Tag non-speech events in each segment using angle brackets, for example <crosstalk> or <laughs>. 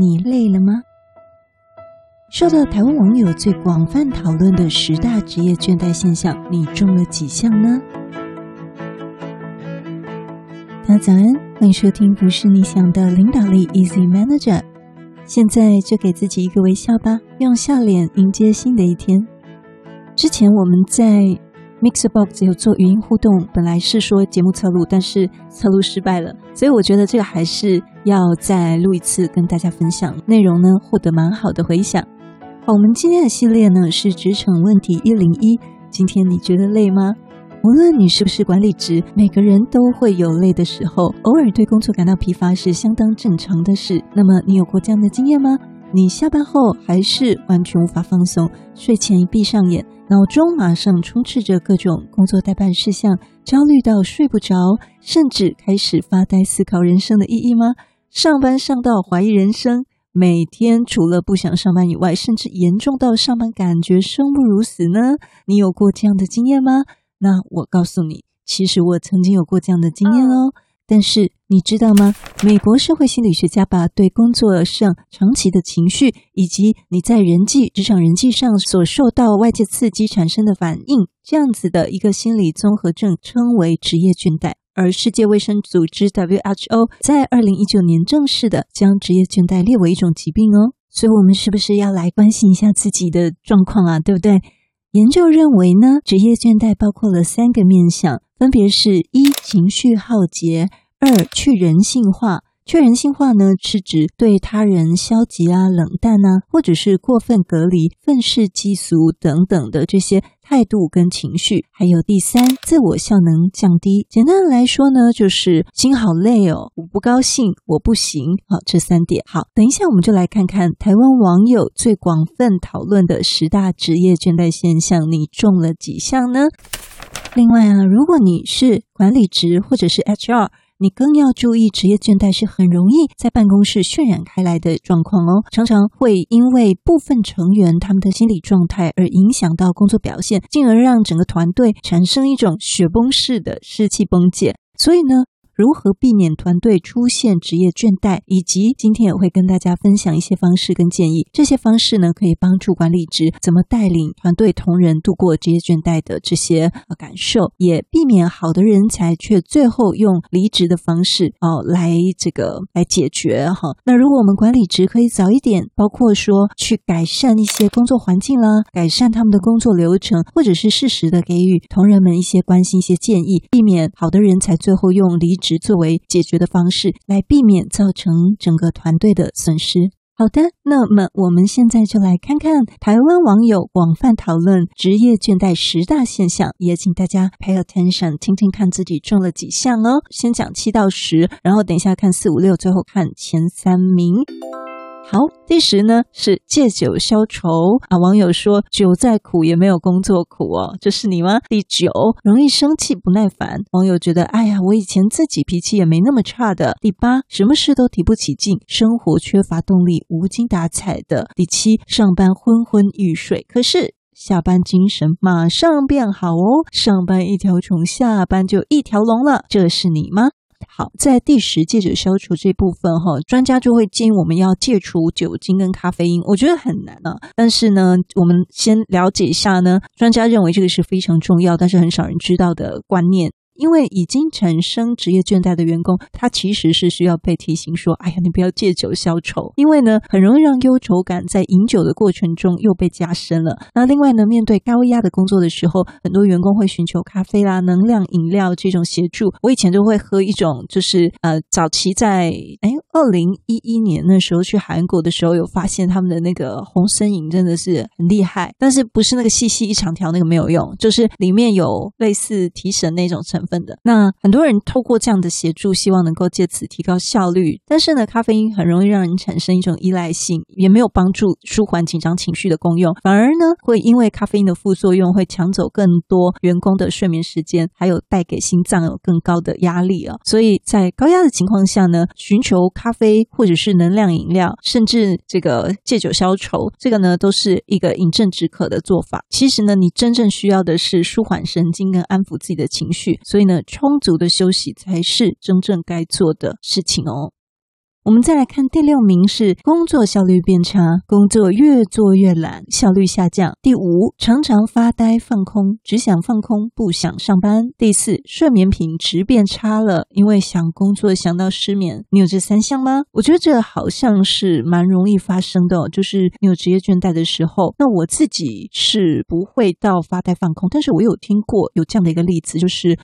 你累了吗？受到台湾网友最广泛讨论的十大职业倦怠现象，你中了几项呢？大家早安，欢迎收听不是你想的领导力 Easy Manager。现在就给自己一个微笑吧，用笑脸迎接新的一天。之前我们在 Mixbox 有做语音互动，本来是说节目侧录，但是侧录失败了，所以我觉得这个还是要再录一次，跟大家分享内容呢，获得蛮好的回响。好，我们今天的系列呢是职场问题一零一。今天你觉得累吗？无论你是不是管理职，每个人都会有累的时候，偶尔对工作感到疲乏是相当正常的事。那么你有过这样的经验吗？你下班后还是完全无法放松，睡前一闭上眼，脑中马上充斥着各种工作待办事项，焦虑到睡不着，甚至开始发呆思考人生的意义吗？上班上到怀疑人生，每天除了不想上班以外，甚至严重到上班感觉生不如死呢？你有过这样的经验吗？那我告诉你，其实我曾经有过这样的经验哦。但是你知道吗？美国社会心理学家把对工作上长期的情绪，以及你在人际、职场人际上所受到外界刺激产生的反应，这样子的一个心理综合症称为职业倦怠。而世界卫生组织 WHO 在二零一九年正式的将职业倦怠列为一种疾病哦。所以，我们是不是要来关心一下自己的状况啊？对不对？研究认为呢，职业倦怠包括了三个面向。分别是一情绪耗竭，二去人性化。去人性化呢，是指对他人消极啊、冷淡啊，或者是过分隔离、愤世嫉俗等等的这些态度跟情绪。还有第三，自我效能降低。简单的来说呢，就是心好累哦，我不高兴，我不行。好，这三点。好，等一下我们就来看看台湾网友最广泛讨论的十大职业倦怠现象，你中了几项呢？另外啊，如果你是管理职或者是 HR，你更要注意，职业倦怠是很容易在办公室渲染开来的状况哦，常常会因为部分成员他们的心理状态而影响到工作表现，进而让整个团队产生一种雪崩式的士气崩解。所以呢，如何避免团队出现职业倦怠，以及今天也会跟大家分享一些方式跟建议。这些方式呢，可以帮助管理职怎么带领团队同仁度过职业倦怠的这些感受，也避免好的人才却最后用离职的方式哦来这个来解决哈。那如果我们管理职可以早一点，包括说去改善一些工作环境啦，改善他们的工作流程，或者是适时的给予同仁们一些关心、一些建议，避免好的人才最后用离职。作为解决的方式，来避免造成整个团队的损失。好的，那么我们现在就来看看台湾网友广泛讨论职业倦怠十大现象，也请大家 pay attention，听听看自己中了几项哦。先讲七到十，然后等一下看四五六，最后看前三名。好，第十呢是借酒消愁啊。网友说酒再苦也没有工作苦哦，这是你吗？第九，容易生气不耐烦。网友觉得，哎呀，我以前自己脾气也没那么差的。第八，什么事都提不起劲，生活缺乏动力，无精打采的。第七，上班昏昏欲睡，可是下班精神马上变好哦。上班一条虫，下班就一条龙了，这是你吗？好，在第十戒酒消除这部分哈，专家就会建议我们要戒除酒精跟咖啡因，我觉得很难啊。但是呢，我们先了解一下呢，专家认为这个是非常重要，但是很少人知道的观念。因为已经产生职业倦怠的员工，他其实是需要被提醒说：“哎呀，你不要借酒消愁。”因为呢，很容易让忧愁感在饮酒的过程中又被加深了。那另外呢，面对高压的工作的时候，很多员工会寻求咖啡啦、能量饮料这种协助。我以前就会喝一种，就是呃，早期在哎二零一一年那时候去韩国的时候，有发现他们的那个红参饮真的是很厉害，但是不是那个细细一长条那个没有用，就是里面有类似提神那种成分。的那很多人透过这样的协助，希望能够借此提高效率。但是呢，咖啡因很容易让人产生一种依赖性，也没有帮助舒缓紧张情绪的功用，反而呢会因为咖啡因的副作用，会抢走更多员工的睡眠时间，还有带给心脏有更高的压力啊。所以在高压的情况下呢，寻求咖啡或者是能量饮料，甚至这个借酒消愁，这个呢都是一个饮鸩止渴的做法。其实呢，你真正需要的是舒缓神经跟安抚自己的情绪。所以呢，充足的休息才是真正该做的事情哦。我们再来看第六名是工作效率变差，工作越做越懒，效率下降。第五，常常发呆放空，只想放空，不想上班。第四，睡眠品质变差了，因为想工作想到失眠。你有这三项吗？我觉得这好像是蛮容易发生的哦，就是你有职业倦怠的时候。那我自己是不会到发呆放空，但是我有听过有这样的一个例子，就是。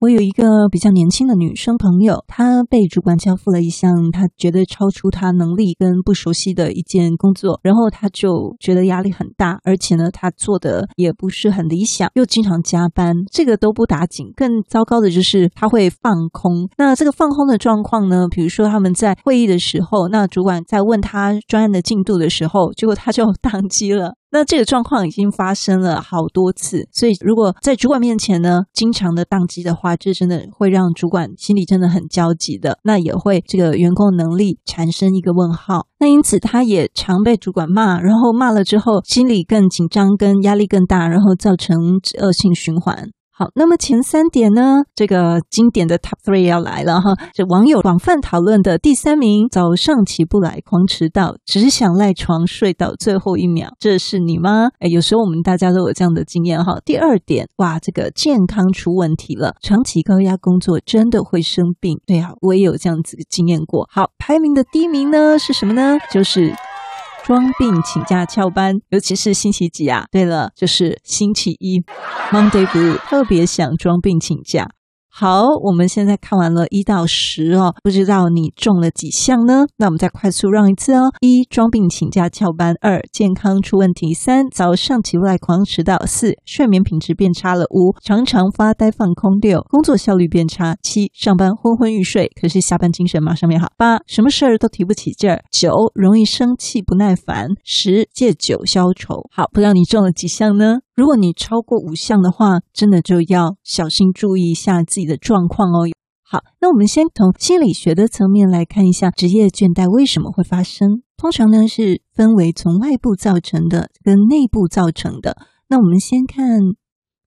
我有一个比较年轻的女生朋友，她被主管交付了一项她觉得超出她能力跟不熟悉的一件工作，然后她就觉得压力很大，而且呢，她做的也不是很理想，又经常加班，这个都不打紧，更糟糕的就是她会放空。那这个放空的状况呢，比如说他们在会议的时候，那主管在问他专案的进度的时候，结果他就 <laughs> 宕机了。那这个状况已经发生了好多次，所以如果在主管面前呢，经常的宕机的话，这真的会让主管心里真的很焦急的，那也会这个员工能力产生一个问号。那因此他也常被主管骂，然后骂了之后，心里更紧张，跟压力更大，然后造成恶性循环。好，那么前三点呢？这个经典的 top three 要来了哈。这网友广泛讨论的第三名，早上起不来，狂迟到，只想赖床睡到最后一秒，这是你吗？哎，有时候我们大家都有这样的经验哈。第二点，哇，这个健康出问题了，长期高压工作真的会生病。对啊，我也有这样子的经验过。好，排名的第一名呢是什么呢？就是。装病请假翘班，尤其是星期几啊？对了，就是星期一，Monday Blue，特别想装病请假。好，我们现在看完了一到十哦，不知道你中了几项呢？那我们再快速让一次哦：一、装病请假翘班；二、健康出问题；三、早上起不来狂迟到；四、睡眠品质变差了；五、常常发呆放空；六、工作效率变差；七、上班昏昏欲睡，可是下班精神马上变好；八、什么事儿都提不起劲儿；九、容易生气不耐烦；十、借酒消愁。好，不知道你中了几项呢？如果你超过五项的话，真的就要小心注意一下自己的状况哦。好，那我们先从心理学的层面来看一下职业倦怠为什么会发生。通常呢是分为从外部造成的跟内部造成的。那我们先看。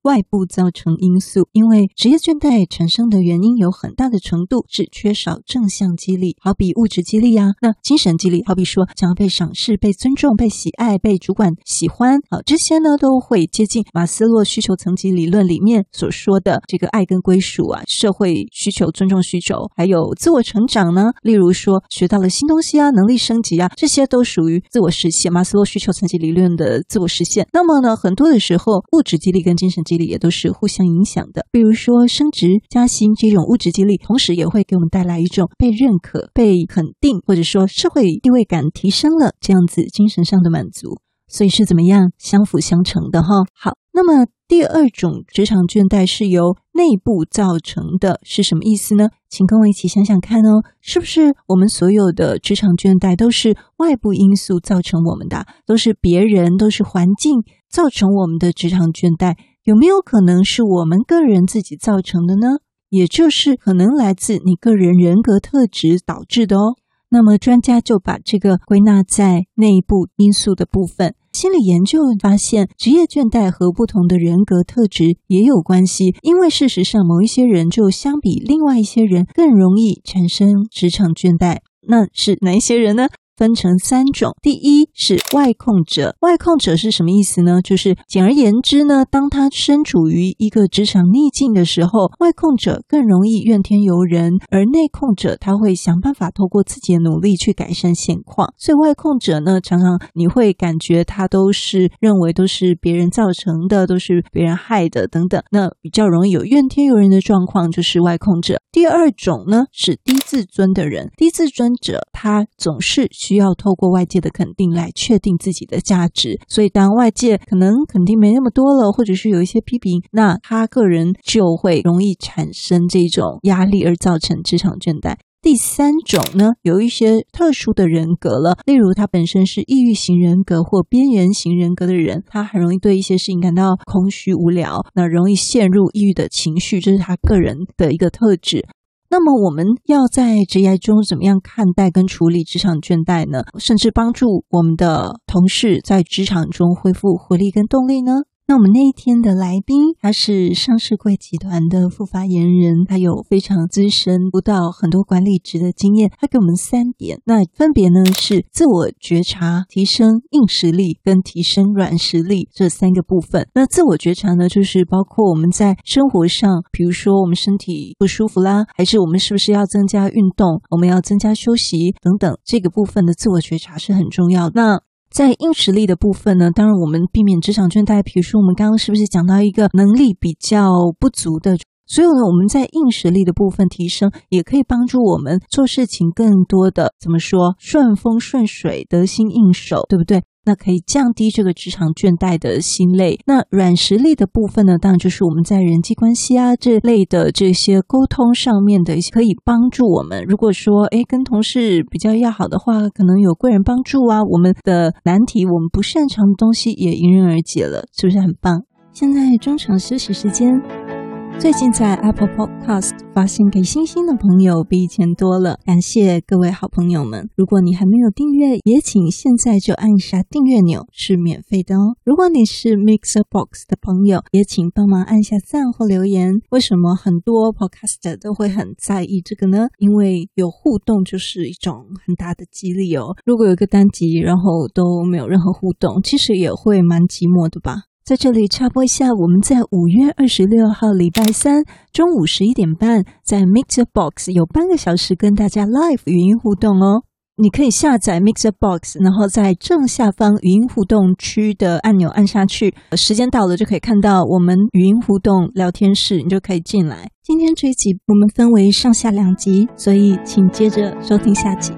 外部造成因素，因为职业倦怠产生的原因有很大的程度是缺少正向激励，好比物质激励啊，那精神激励，好比说想要被赏识、被尊重、被喜爱、被主管喜欢，好，这些呢都会接近马斯洛需求层级理论里面所说的这个爱跟归属啊，社会需求、尊重需求，还有自我成长呢。例如说学到了新东西啊，能力升级啊，这些都属于自我实现，马斯洛需求层级理论的自我实现。那么呢，很多的时候物质激励跟精神激励也都是互相影响的，比如说升职加薪这种物质激励，同时也会给我们带来一种被认可、被肯定，或者说社会地位感提升了这样子精神上的满足，所以是怎么样相辅相成的哈。好，那么第二种职场倦怠是由内部造成的，是什么意思呢？请跟我一起想想看哦，是不是我们所有的职场倦怠都是外部因素造成我们的，都是别人，都是环境。造成我们的职场倦怠，有没有可能是我们个人自己造成的呢？也就是可能来自你个人人格特质导致的哦。那么专家就把这个归纳在内部因素的部分。心理研究发现，职业倦怠和不同的人格特质也有关系，因为事实上某一些人就相比另外一些人更容易产生职场倦怠。那是哪一些人呢？分成三种，第一是外控者。外控者是什么意思呢？就是简而言之呢，当他身处于一个职场逆境的时候，外控者更容易怨天尤人，而内控者他会想办法透过自己的努力去改善现况。所以外控者呢，常常你会感觉他都是认为都是别人造成的，都是别人害的等等。那比较容易有怨天尤人的状况，就是外控者。第二种呢是低自尊的人，低自尊者他总是。需要透过外界的肯定来确定自己的价值，所以当外界可能肯定没那么多了，或者是有一些批评，那他个人就会容易产生这种压力，而造成职场倦怠。第三种呢，有一些特殊的人格了，例如他本身是抑郁型人格或边缘型人格的人，他很容易对一些事情感到空虚无聊，那容易陷入抑郁的情绪，这是他个人的一个特质。那么我们要在职业中怎么样看待跟处理职场倦怠呢？甚至帮助我们的同事在职场中恢复活力跟动力呢？那我们那一天的来宾，他是上市柜集团的副发言人，他有非常资深、不到很多管理职的经验。他给我们三点，那分别呢是自我觉察、提升硬实力跟提升软实力这三个部分。那自我觉察呢，就是包括我们在生活上，比如说我们身体不舒服啦，还是我们是不是要增加运动，我们要增加休息等等，这个部分的自我觉察是很重要。那在硬实力的部分呢，当然我们避免职场倦怠。比如说，我们刚刚是不是讲到一个能力比较不足的？所以呢，我们在硬实力的部分提升，也可以帮助我们做事情更多的怎么说，顺风顺水、得心应手，对不对？那可以降低这个职场倦怠的心累。那软实力的部分呢，当然就是我们在人际关系啊这类的这些沟通上面的一些可以帮助我们。如果说哎跟同事比较要好的话，可能有贵人帮助啊，我们的难题我们不擅长的东西也迎刃而解了，是不是很棒？现在中场休息时间。最近在 Apple Podcast 发现给星星的朋友比以前多了，感谢各位好朋友们。如果你还没有订阅，也请现在就按下订阅钮，是免费的哦。如果你是 Mixer Box 的朋友，也请帮忙按下赞或留言。为什么很多 Podcaster 都会很在意这个呢？因为有互动就是一种很大的激励哦。如果有一个单集，然后都没有任何互动，其实也会蛮寂寞的吧。在这里插播一下，我们在五月二十六号礼拜三中午十一点半，在 MixerBox 有半个小时跟大家 Live 语音互动哦。你可以下载 MixerBox，然后在正下方语音互动区的按钮按下去，时间到了就可以看到我们语音互动聊天室，你就可以进来。今天这一集我们分为上下两集，所以请接着收听下集。